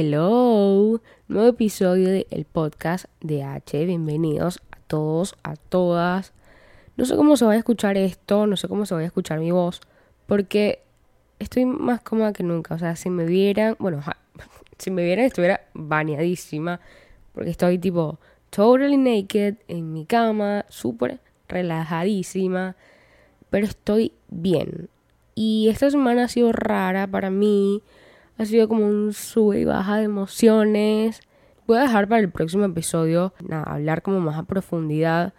Hello, nuevo episodio del podcast de H. Bienvenidos a todos, a todas. No sé cómo se va a escuchar esto, no sé cómo se va a escuchar mi voz, porque estoy más cómoda que nunca. O sea, si me vieran, bueno, si me vieran estuviera baneadísima, porque estoy tipo totally naked en mi cama, súper relajadísima, pero estoy bien. Y esta semana ha sido rara para mí ha sido como un sube y baja de emociones. Voy a dejar para el próximo episodio hablar como más a profundidad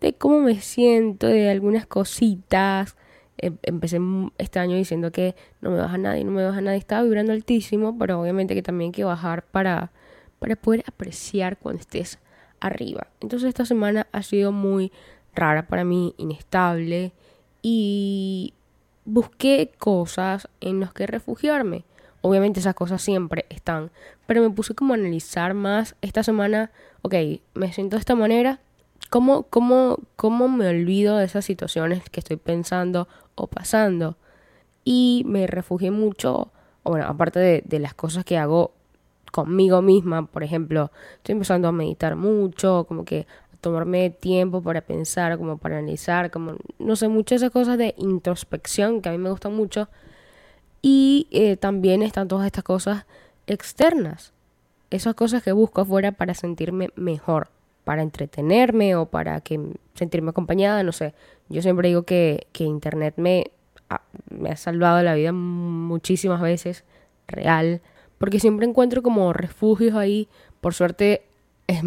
de cómo me siento, de algunas cositas. Em, empecé este año diciendo que no me baja nadie, no me baja nadie. Estaba vibrando altísimo, pero obviamente que también hay que bajar para, para poder apreciar cuando estés arriba. Entonces esta semana ha sido muy rara para mí, inestable y busqué cosas en las que refugiarme. Obviamente esas cosas siempre están, pero me puse como a analizar más esta semana, ok, me siento de esta manera, ¿cómo, cómo, cómo me olvido de esas situaciones que estoy pensando o pasando? Y me refugié mucho, bueno, aparte de, de las cosas que hago conmigo misma, por ejemplo, estoy empezando a meditar mucho, como que tomarme tiempo para pensar, como para analizar, como, no sé, muchas esas cosas de introspección que a mí me gustan mucho y eh, también están todas estas cosas externas. Esas cosas que busco afuera para sentirme mejor, para entretenerme o para que sentirme acompañada, no sé. Yo siempre digo que, que Internet me ha, me ha salvado la vida muchísimas veces, real, porque siempre encuentro como refugios ahí. Por suerte,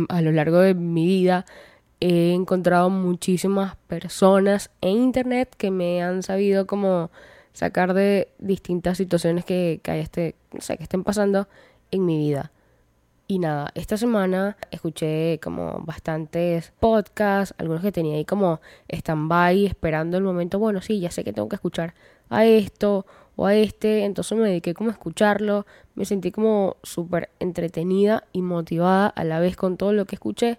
a lo largo de mi vida he encontrado muchísimas personas en Internet que me han sabido como sacar de distintas situaciones que, que, este, que estén pasando en mi vida. Y nada, esta semana escuché como bastantes podcasts, algunos que tenía ahí como stand-by, esperando el momento, bueno, sí, ya sé que tengo que escuchar a esto o a este, entonces me dediqué como a escucharlo, me sentí como súper entretenida y motivada a la vez con todo lo que escuché.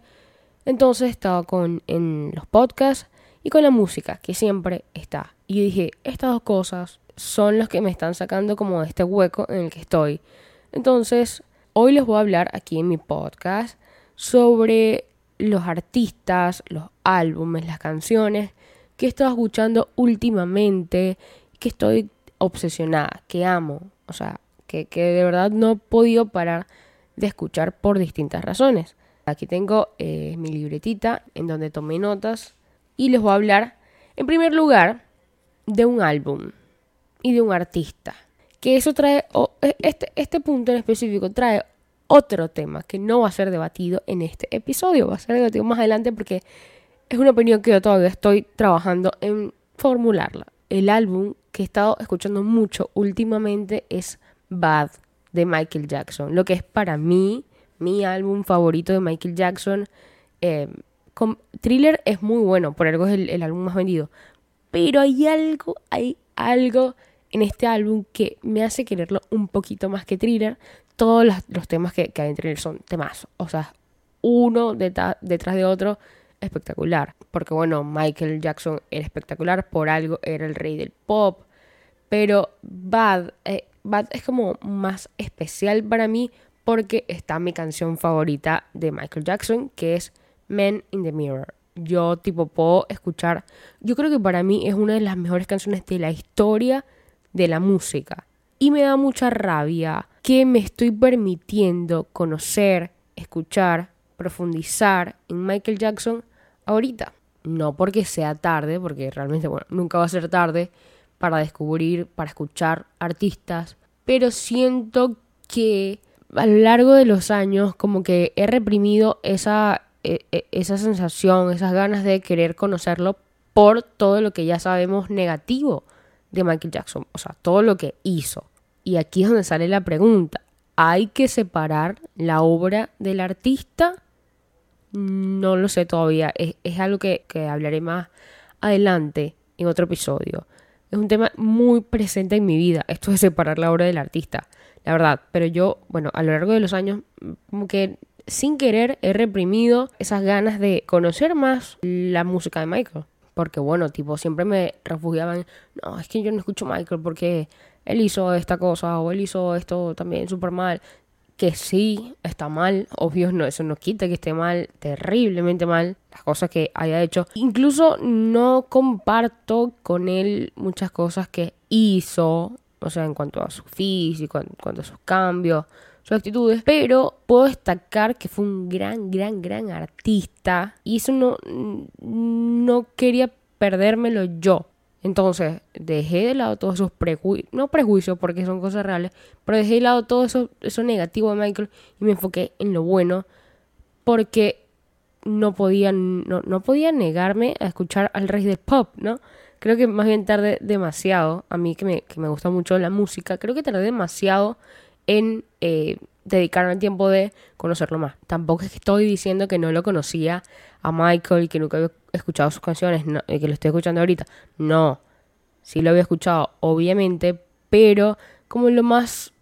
Entonces estaba con en los podcasts y con la música, que siempre está. Y dije, estas dos cosas son las que me están sacando como de este hueco en el que estoy. Entonces, hoy les voy a hablar aquí en mi podcast sobre los artistas, los álbumes, las canciones que he estado escuchando últimamente, que estoy obsesionada, que amo, o sea, que, que de verdad no he podido parar de escuchar por distintas razones. Aquí tengo eh, mi libretita en donde tomé notas y les voy a hablar, en primer lugar, de un álbum y de un artista. Que eso trae, e, este, este punto en específico trae otro tema que no va a ser debatido en este episodio, va a ser debatido más adelante porque es una opinión que yo todavía estoy trabajando en formularla. El álbum que he estado escuchando mucho últimamente es Bad de Michael Jackson, lo que es para mí mi álbum favorito de Michael Jackson. Eh, Thriller es muy bueno, por algo es el, álbum más vendido. Pero hay algo, hay algo en este álbum que me hace quererlo un poquito más que Thriller. Todos los, temas que, hay en Thriller son temas, o sea, uno detrás de otro espectacular. Porque bueno, Michael Jackson era espectacular, por algo era el rey del pop. Pero Bad, eh, Bad es como más especial para mí porque está mi canción favorita de Michael Jackson, que es Men in the Mirror. Yo tipo puedo escuchar, yo creo que para mí es una de las mejores canciones de la historia de la música. Y me da mucha rabia que me estoy permitiendo conocer, escuchar, profundizar en Michael Jackson ahorita. No porque sea tarde, porque realmente, bueno, nunca va a ser tarde para descubrir, para escuchar artistas, pero siento que a lo largo de los años como que he reprimido esa esa sensación, esas ganas de querer conocerlo por todo lo que ya sabemos negativo de Michael Jackson, o sea, todo lo que hizo. Y aquí es donde sale la pregunta, ¿hay que separar la obra del artista? No lo sé todavía, es, algo que, que hablaré más adelante en otro episodio. Es un tema muy presente en mi vida, esto de separar la obra del artista, la verdad. Pero yo, bueno, a lo largo de los años, como que sin querer he reprimido esas ganas de conocer más la música de Michael. Porque bueno, tipo, siempre me refugiaban, no, es que yo no escucho Michael porque él hizo esta cosa o él hizo esto también súper mal. que sí está mal, obvio, no, eso no quita que esté mal, terriblemente mal, las cosas que haya hecho. Incluso no comparto con él muchas cosas que hizo, o sea, en cuanto a su físico, en cuanto a sus cambios, sus actitudes, pero puedo destacar que fue un gran, gran, gran artista y eso no, no quería perdérmelo yo. Entonces, dejé de lado todos esos prejuicios, no prejuicios porque son cosas reales, pero dejé de lado todo eso, eso negativo de Michael y me enfoqué en lo bueno porque no podía, no, no podía negarme a escuchar al rey del pop, ¿no? Creo que más bien tardé demasiado, a mí que me, que me gusta mucho la música, creo que tardé demasiado en eh, dedicarme el tiempo de conocerlo más. Tampoco es que estoy diciendo que no lo conocía a Michael y que nunca había escuchado sus canciones y que lo estoy escuchando ahorita. No, sí lo había escuchado, obviamente, pero como lo más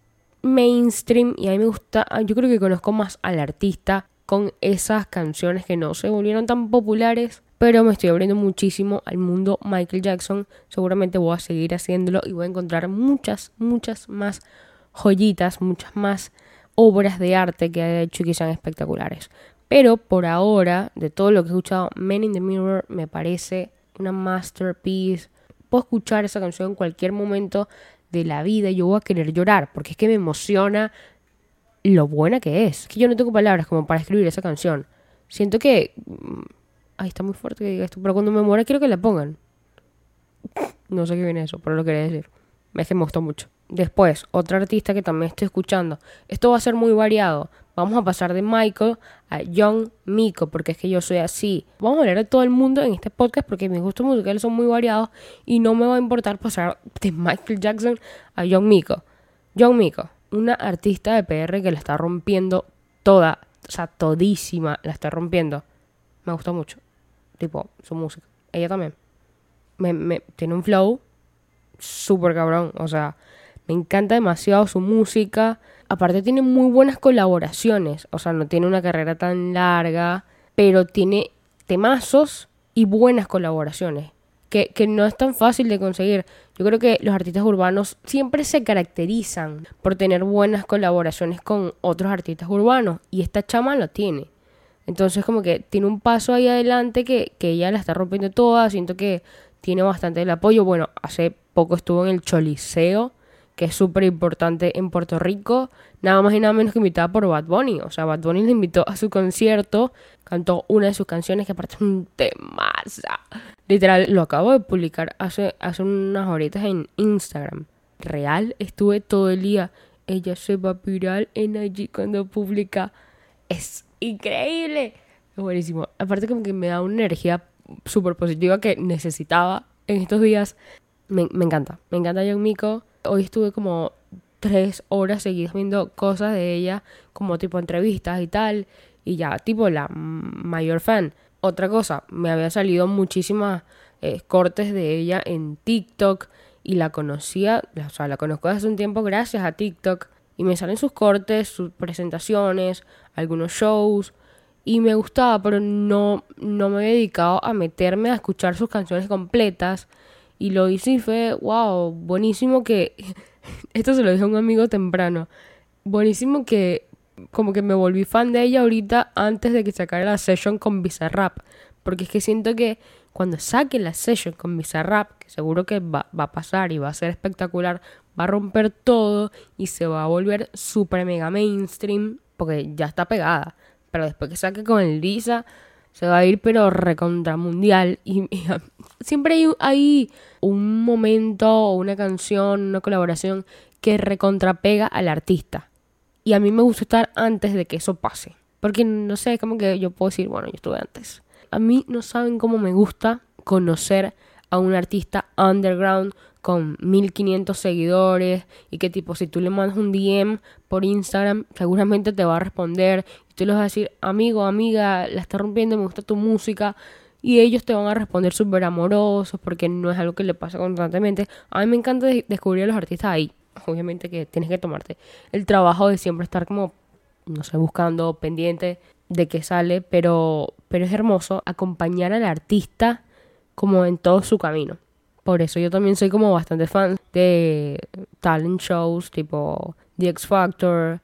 mainstream y a mí me gusta, ah, yo creo que conozco más al artista con esas canciones que no se volvieron tan populares, pero me estoy abriendo muchísimo al mundo Michael Jackson. Seguramente voy a seguir haciéndolo y voy a encontrar muchas, muchas más joyitas, muchas más obras de arte que ha hecho y que sean espectaculares. Pero por ahora, de todo lo que he escuchado, Men in the Mirror me parece una masterpiece. Puedo escuchar esa canción en cualquier momento de la vida y yo voy a querer llorar porque es que me emociona lo buena que es. Que yo no tengo palabras como para escribir esa canción. Siento que... Mm, ay, está muy fuerte que diga esto, pero cuando me muera quiero que la pongan. No sé qué viene eso, pero lo quería decir. Me gustó mucho. Después, otra artista que también estoy escuchando. Esto va a ser muy variado. Vamos a pasar de Michael a Young Miko, porque es que yo soy así. Vamos a hablar de todo el mundo en este podcast porque mis gustos musicales son muy variados y no me va a importar pasar de Michael Jackson a Young Miko. Young Miko, una artista de PR que la está rompiendo toda, o sea, todísima la está rompiendo. Me gusta mucho. Tipo, su música. Ella también. Me, tiene un flow súper cabrón. O sea, me encanta demasiado su música. Aparte tiene muy buenas colaboraciones. O sea, no tiene una carrera tan larga, pero tiene temazos y buenas colaboraciones. Que, que, no es tan fácil de conseguir. Yo creo que los artistas urbanos siempre se caracterizan por tener buenas colaboraciones con otros artistas urbanos. Y esta chama lo tiene. Entonces como que tiene un paso ahí adelante que, que ella la está rompiendo toda. Siento que tiene bastante el apoyo. Bueno, hace poco estuvo en el Choliseo que es súper importante en Puerto Rico, nada más y nada menos que invitada por Bad Bunny. O sea, Bad Bunny le invitó a su concierto, cantó una de sus canciones que aparte es un temaza. Literal, lo acabo de publicar hace, hace unas horitas en Instagram. Real, estuve todo el día. Ella se va viral en allí cuando publica. Es increíble. Es buenísimo. Aparte como que me da una energía súper positiva que necesitaba en estos días. Me, me encanta. Me encanta John Miko Hoy estuve como tres horas seguidas viendo cosas de ella, como tipo entrevistas y tal, y ya, tipo la mayor fan. Otra cosa, me había salido muchísimas eh, cortes de ella en TikTok y la conocía, o sea, la conozco hace un tiempo gracias a TikTok. Y me salen sus cortes, sus presentaciones, algunos shows. Y me gustaba, pero no, no me he dedicado a meterme a escuchar sus canciones completas y lo hice y fue, wow, buenísimo que... Esto se lo dije a un amigo temprano. Buenísimo que como que me volví fan de ella ahorita antes de que sacara la session con Bizarrap. Porque es que siento que cuando saque la session con Bizarrap, que seguro que va, va, a pasar y va a ser espectacular, va a romper todo y se va a volver super mega mainstream, porque ya está pegada. Pero después que saque con el Lisa, se va a ir pero recontra mundial y, siempre hay, hay, un momento o una canción, una colaboración que recontrapega al artista. Y a mí me gusta estar antes de que eso pase. Porque no sé, como que yo puedo decir, bueno, yo estuve antes. A mí no saben cómo me gusta conocer a un artista underground con 1500 seguidores y que tipo si tú le mandas un DM por Instagram seguramente te va a responder y tú le vas a decir amigo, amiga, la está rompiendo, me gusta tu música y ellos te van a responder súper amorosos porque no es algo que le pasa constantemente. A mí me encanta descubrir a los artistas ahí. Obviamente que tienes que tomarte el trabajo de siempre estar como, no sé, buscando, pendiente de qué sale, pero, pero es hermoso acompañar al artista como en todo su camino. Por eso yo también soy como bastante fan de talent shows tipo The X Factor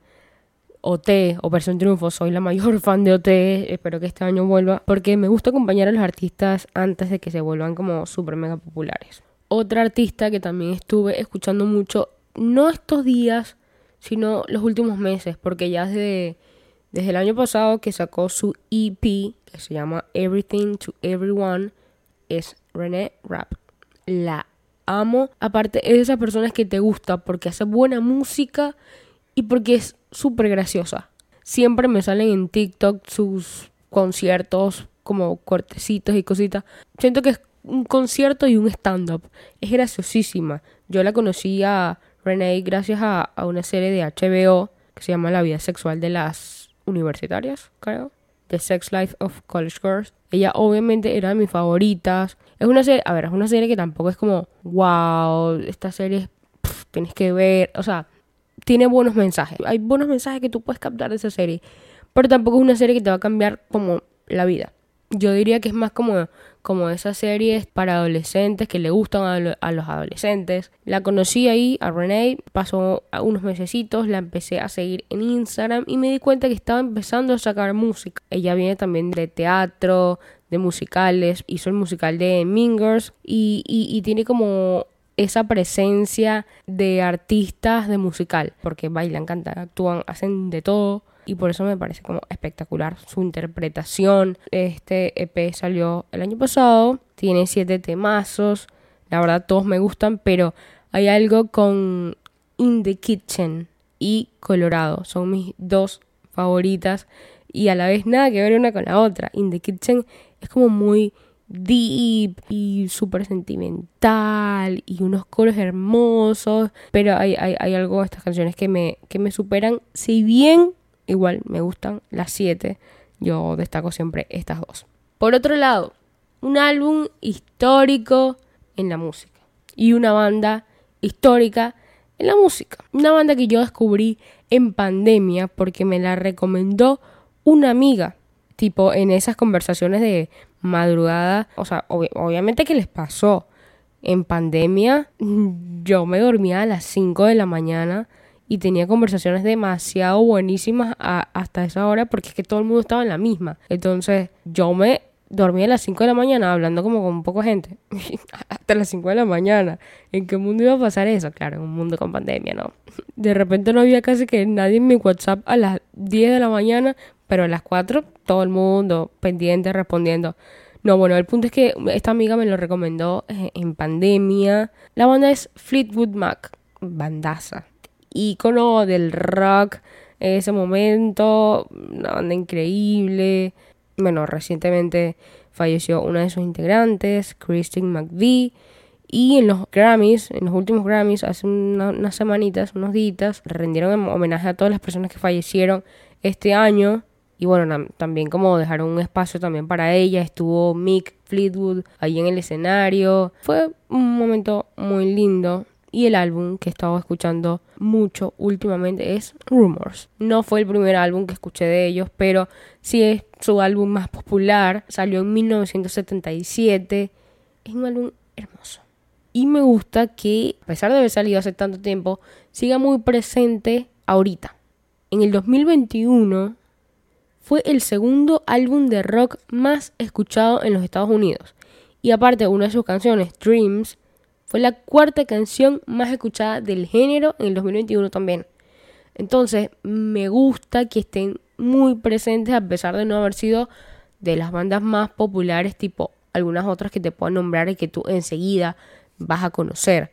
OT, Operación Triunfo, soy la mayor fan de OT, espero que este año vuelva, porque me gusta acompañar a los artistas antes de que se vuelvan como súper mega populares. Otra artista que también estuve escuchando mucho, no estos días, sino los últimos meses, porque ya desde, desde el año pasado que sacó su EP, que se llama Everything to Everyone, es René Rap. La amo. Aparte, es de esas personas que te gusta porque hace buena música y porque es súper graciosa. Siempre me salen en TikTok sus conciertos como cortecitos y cositas. Siento que es un concierto y un stand-up. Es graciosísima. Yo la conocí a Renee gracias a, una serie de HBO que se llama La vida sexual de las universitarias, creo. The Sex Life of College Girls. Ella obviamente era de mis favoritas. Es una serie, a ver, es una serie que tampoco es como, wow, esta serie tienes que ver, o sea, tiene buenos mensajes. Hay buenos mensajes que tú puedes captar de esa serie, pero tampoco es una serie que te va a cambiar como la vida. Yo diría que es más como, como esas series para adolescentes que le gustan a, los adolescentes. La conocí ahí, a Renee, pasó unos mesecitos, la empecé a seguir en Instagram y me di cuenta que estaba empezando a sacar música. Ella viene también de teatro, de musicales, hizo el musical de Mingers y, y tiene como esa presencia de artistas de musical, porque bailan, cantan, actúan, hacen de todo y por eso me parece como espectacular su interpretación. Este EP salió el año pasado, tiene siete temazos, la verdad todos me gustan, pero hay algo con In the Kitchen y Colorado, son mis dos favoritas y a la vez nada que ver una con la otra. In the Kitchen es como muy deep y súper sentimental y unos coros hermosos, pero hay, hay, algo de estas canciones que me, que me superan, si bien igual me gustan las siete. Yo destaco siempre estas dos. Por otro lado, un álbum histórico en la música y una banda histórica en la música. Una banda que yo descubrí en pandemia porque me la recomendó una amiga. Tipo en esas conversaciones de madrugada. O sea, obviamente que les pasó. En pandemia yo me dormía a las 5 de la mañana y tenía conversaciones demasiado buenísimas hasta esa hora porque es que todo el mundo estaba en la misma. Entonces yo me dormía a las 5 de la mañana hablando como con un poco gente. hasta las 5 de la mañana. ¿En qué mundo iba a pasar eso? Claro, en un mundo con pandemia, ¿no? De repente no había casi que nadie en mi WhatsApp a las 10 de la mañana, pero a las 4 todo el mundo pendiente respondiendo. No, bueno, el punto es que esta amiga me lo recomendó eh, en pandemia. La banda es Fleetwood Mac, bandaza ícono del rock en ese momento, una banda increíble. Bueno, recientemente falleció una de sus integrantes, Christine McVie. Y en los Grammys, en los últimos Grammys, hace unas semanitas, unos días, rendieron homenaje a todas las personas que fallecieron este año. Y bueno, también como dejaron un espacio también para ella. Estuvo Mick Fleetwood ahí en el escenario. Fue un momento muy lindo. Y el álbum que he estado escuchando mucho últimamente es Rumors. No fue el primer álbum que escuché de ellos, pero sí es su álbum más popular. Salió en 1977. Es un álbum hermoso. Y me gusta que, a pesar de haber salido hace tanto tiempo, siga muy presente ahorita. En el 2021 fue el segundo álbum de rock más escuchado en los Estados Unidos. Y aparte, una de sus canciones, Dreams, fue la cuarta canción más escuchada del género en el 2021 también. Entonces, me gusta que estén muy presentes a pesar de no haber sido de las bandas más populares, tipo algunas otras que te puedo nombrar y que tú enseguida vas a conocer.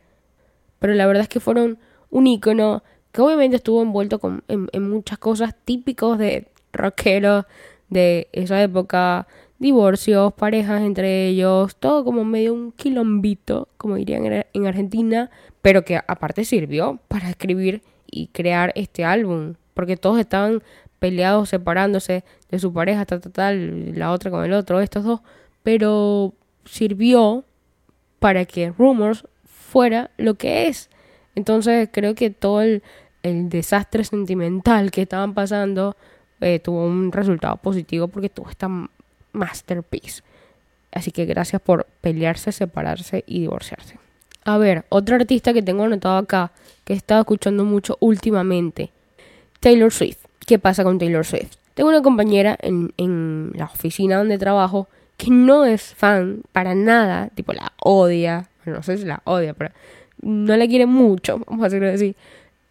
Pero la verdad es que fueron un icono que obviamente estuvo envuelto con, en, muchas cosas típicos de rockeros de esa época, divorcios, parejas entre ellos, todo como medio un quilombito, como dirían en Argentina, pero que aparte sirvió para escribir y crear este álbum, porque todos estaban peleados, separándose de su pareja, tal, tal, tal, la otra con el otro, estos dos, pero sirvió para que Rumors fuera lo que es. Entonces creo que todo el, desastre sentimental que estaban pasando eh, tuvo un resultado positivo porque tuvo esta masterpiece. Así que gracias por pelearse, separarse y divorciarse. A ver, otro artista que tengo anotado acá, que he estado escuchando mucho últimamente, Taylor Swift. ¿Qué pasa con Taylor Swift? Tengo una compañera en, en la oficina donde trabajo que no es fan para nada, tipo la odia, no sé si la odia, pero no le quiere mucho, vamos a decirlo así,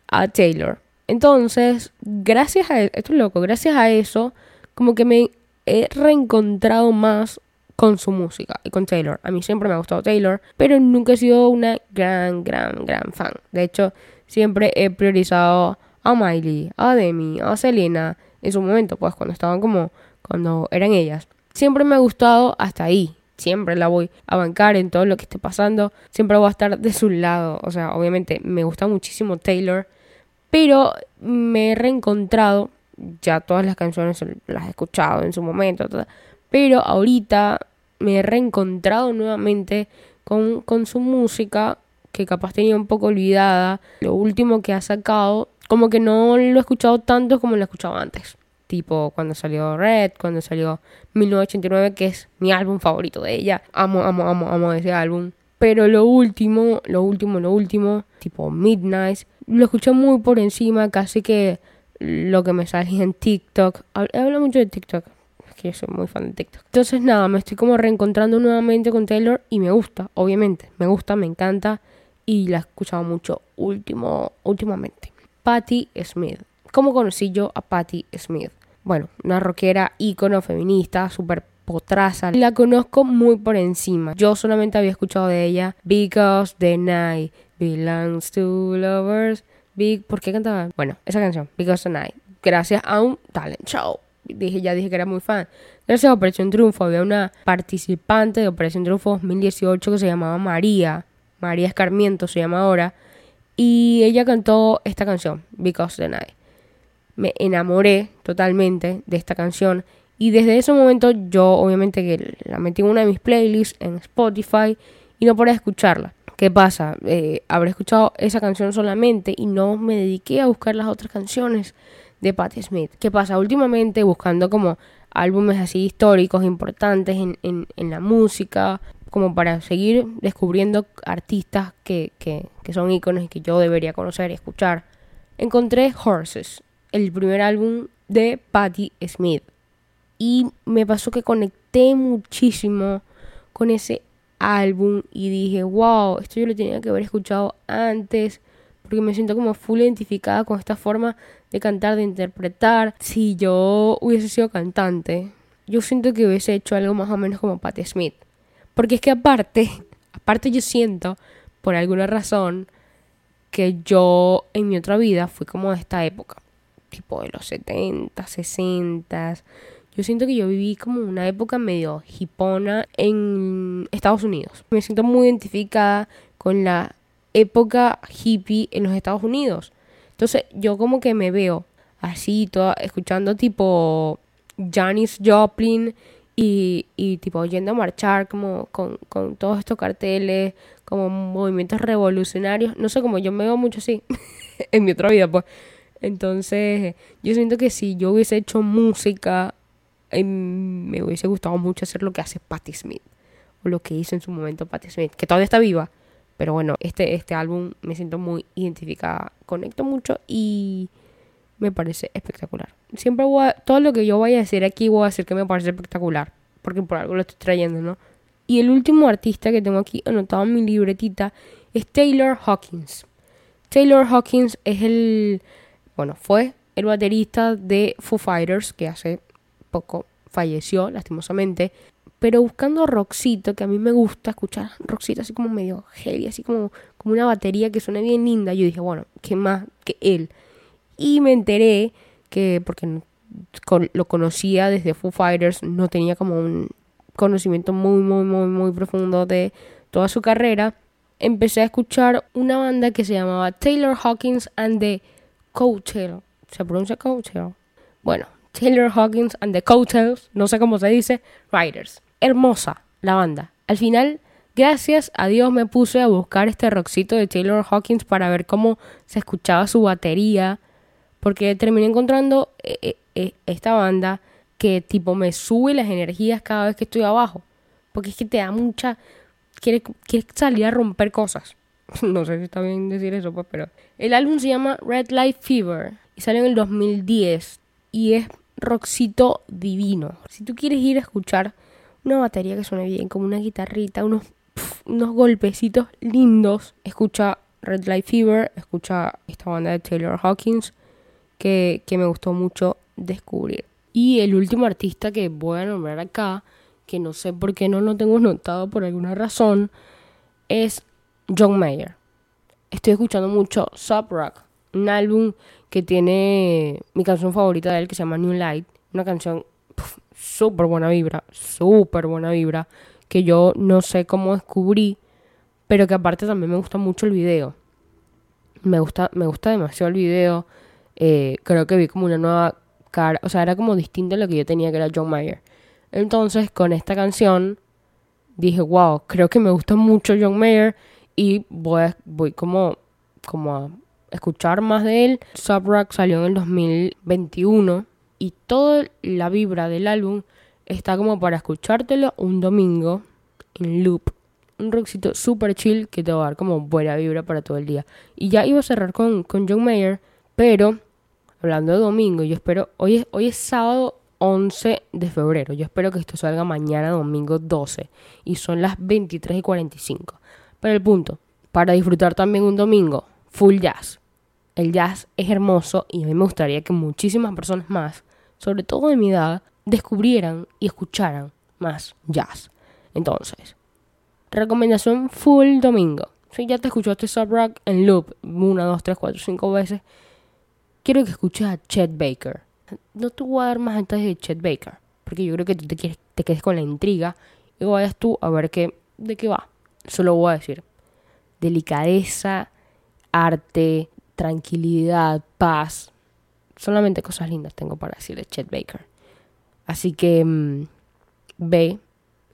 a Taylor. Entonces, gracias a esto es loco, gracias a eso, como que me he reencontrado más con su música y con Taylor. A mí siempre me ha gustado Taylor, pero nunca he sido una gran, gran, gran fan. De hecho, siempre he priorizado a Miley, a Demi, a Selena en su momento, pues cuando estaban como, cuando eran ellas. Siempre me ha gustado hasta ahí. Siempre la voy a bancar en todo lo que esté pasando. Siempre voy a estar de su lado. O sea, obviamente me gusta muchísimo Taylor. Pero me he reencontrado. Ya todas las canciones las he escuchado en su momento. pero ahorita me he reencontrado nuevamente con, con su música. Que capaz tenía un poco olvidada. Lo último que ha sacado. Como que no lo he escuchado tanto como lo he escuchado antes tipo cuando salió Red, cuando salió 1989, que es mi álbum favorito de ella. Amo, amo, amo, amo ese álbum. Pero lo último, lo último, lo último, tipo Midnight, lo escuché muy por encima, casi que lo que me salía en TikTok. Hablo mucho de TikTok, es que yo soy muy fan de TikTok. Entonces nada, me estoy como reencontrando nuevamente con Taylor y me gusta, obviamente, me gusta, me encanta y la he escuchado mucho último, últimamente. Patti Smith. ¿Cómo conocí yo a Patti Smith? Bueno, una rockera ícono feminista, súper potraza. La conozco muy por encima. Yo solamente había escuchado de ella Because the Night belongs to lovers. Big, ¿Por qué cantaba? Bueno, esa canción, Because the Night. Gracias a un talent show. Dije, ya dije que era muy fan. Gracias a Operación Triunfo había una participante de Operación Triunfo 2018 que se llamaba María. María Escarmiento se llama ahora. Y ella cantó esta canción, Because the Night me enamoré totalmente de esta canción y desde ese momento yo obviamente que la metí en una de mis playlists en Spotify y no podía escucharla. ¿Qué pasa? Eh, habré escuchado esa canción solamente y no me dediqué a buscar las otras canciones de Patti Smith. ¿Qué pasa? Últimamente buscando como álbumes así históricos importantes en, en, la música, como para seguir descubriendo artistas que, que, que son íconos y que yo debería conocer y escuchar. Encontré Horses el primer álbum de Patti Smith. Y me pasó que conecté muchísimo con ese álbum y dije, wow, esto yo lo tenía que haber escuchado antes, porque me siento como full identificada con esta forma de cantar, de interpretar. Si yo hubiese sido cantante, yo siento que hubiese hecho algo más o menos como Patti Smith. Porque es que aparte, aparte yo siento, por alguna razón, que yo en mi otra vida fui como de esta época tipo de los 70, 60. Yo siento que yo viví como una época medio hipona en Estados Unidos. Me siento muy identificada con la época hippie en los Estados Unidos. Entonces yo como que me veo así, toda, escuchando tipo Janis Joplin y, y tipo yendo a marchar como con, con todos estos carteles, como movimientos revolucionarios. No sé, como yo me veo mucho así en mi otra vida, pues. Entonces, yo siento que si yo hubiese hecho música, me hubiese gustado mucho hacer lo que hace Patti Smith. O lo que hizo en su momento Patti Smith, que todavía está viva. Pero bueno, este, este álbum me siento muy identificada. Conecto mucho y me parece espectacular. Siempre voy a, todo lo que yo vaya a decir aquí voy a decir que me parece espectacular. Porque por algo lo estoy trayendo, ¿no? Y el último artista que tengo aquí anotado en mi libretita es Taylor Hawkins. Taylor Hawkins es el bueno, fue el baterista de Foo Fighters, que hace falleció, lastimosamente. Pero buscando rockcito, que a mí me gusta escuchar rockcito así como medio heavy, así como, como una batería que suene bien linda, yo dije, bueno, ¿qué más que él? Y me enteré que, porque lo conocía desde Foo Fighters, no tenía como un conocimiento muy, muy, muy, muy profundo de toda su carrera, empecé a escuchar una banda que se llamaba Taylor Hawkins and the Coattail. ¿Se pronuncia Coattail? Bueno, Taylor Hawkins and the Coattails, no sé cómo se dice, Riders. Hermosa la banda. Al final, gracias a Dios me puse a buscar este rockcito de Taylor Hawkins para ver cómo se escuchaba su batería, porque terminé encontrando eh, eh, eh, esta banda que tipo me sube las energías cada vez que estoy abajo, porque es que te da mucha... Quieres, salir a romper cosas. no sé si está bien decir eso, pues, pero el álbum se llama Red Light Fever y salió en el 2010. y es rockcito divino. Si tú quieres ir a escuchar una batería que suene bien, como una guitarrita, unos, unos golpecitos lindos, escucha Red Light Fever, escucha esta banda de Taylor Hawkins que, que me gustó mucho descubrir. Y el último artista que voy a nombrar acá, que no sé por qué no lo tengo notado por alguna razón, es John Mayer. Estoy escuchando mucho Sub Rock, un álbum que tiene mi canción favorita de él que se llama New Light, una canción súper buena vibra, súper buena vibra, que yo no sé cómo descubrí, pero que aparte también me gusta mucho el video. Me gusta, me gusta demasiado el video. Eh, creo que vi como una nueva cara, o sea, era como distinto a lo que yo tenía que era John Mayer. Entonces, con esta canción dije, wow, creo que me gusta mucho John Mayer y voy, voy como, como a escuchar más de él. Subrock salió en el 2021 y toda la vibra del álbum está como para escuchártelo un domingo en loop. Un rockcito super chill que te va a dar como buena vibra para todo el día. Y ya iba a cerrar con, con John Mayer, pero hablando de domingo, yo espero, hoy es, hoy es sábado 11 de febrero, yo espero que esto salga mañana domingo 12 y son las 23 y 45. Pero el punto, para disfrutar también un domingo, full jazz, el jazz es hermoso y a mí me gustaría que muchísimas personas más, sobre todo de mi edad, descubrieran y escucharan más jazz. Entonces, recomendación full domingo. Si ya te escuchaste Sub Rock en loop una, dos, tres, cuatro, cinco veces, quiero que escuches a Chet Baker. No te voy a dar más detalles de Chet Baker, porque yo creo que tú te, quieres, te quedes con la intriga y vayas tú a ver qué, de qué va. Solo voy a decir delicadeza, arte, tranquilidad, paz. Solamente cosas lindas tengo para decir de Chet Baker. Así que mm, ve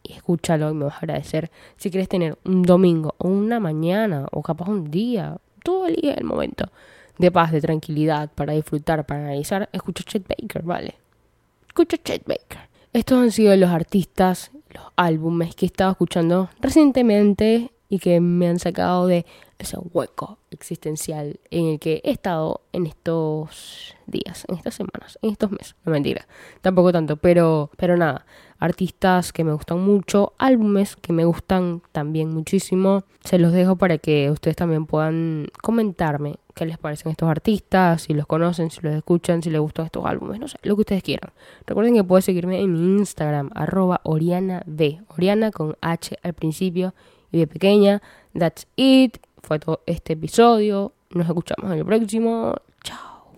y escúchalo y me vas a agradecer. Si quieres tener un domingo o una mañana o capaz un día, todo el día, el momento de paz, de tranquilidad, para disfrutar, para analizar, escucha Chet Baker, ¿vale? Escucha Chet Baker. Estos han sido los artistas, los álbumes que he estado escuchando recientemente y que me han sacado de ese hueco existencial en el que he estado en estos días, en estas semanas, en estos meses. No mentira, tampoco tanto, pero, pero nada. Artistas que me gustan mucho, álbumes que me gustan también muchísimo. Se los dejo para que ustedes también puedan comentarme qué les parecen estos artistas, si los conocen, si los escuchan, si les gustan estos álbumes, no sé, lo que ustedes quieran. Recuerden que pueden seguirme en mi Instagram, arroba Oriana B, Oriana con H al principio de pequeña. That's it. Fue todo este episodio. Nos escuchamos en el próximo. Chao.